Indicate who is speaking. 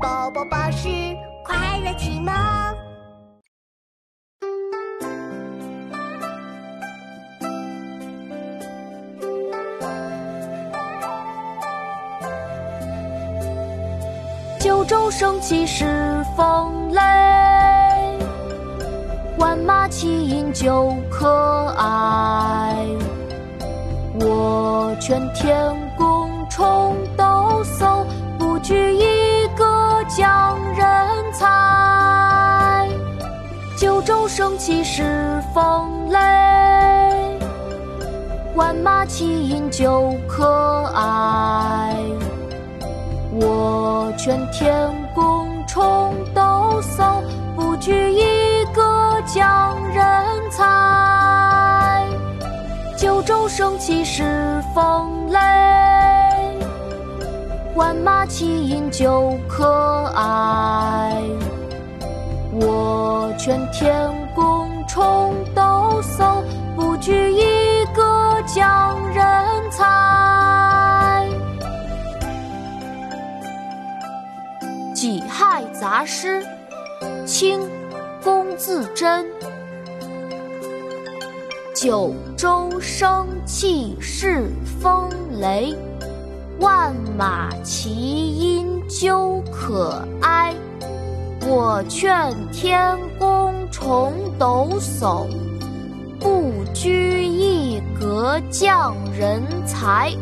Speaker 1: 宝宝巴士快乐启蒙。
Speaker 2: 九州生气恃风雷，万马齐喑究可哀。我劝天公重抖擞，九州生气恃风雷，万马齐喑究可哀。我劝天公重抖擞，不拘一格降人才。九州生气恃风雷，万马齐喑究可哀。我劝天公重抖擞，不拘一格降人才。《己亥杂诗》清·龚自珍。九州生气恃风雷，万马齐喑究可哀。我劝天公重抖擞，不拘一格降人才。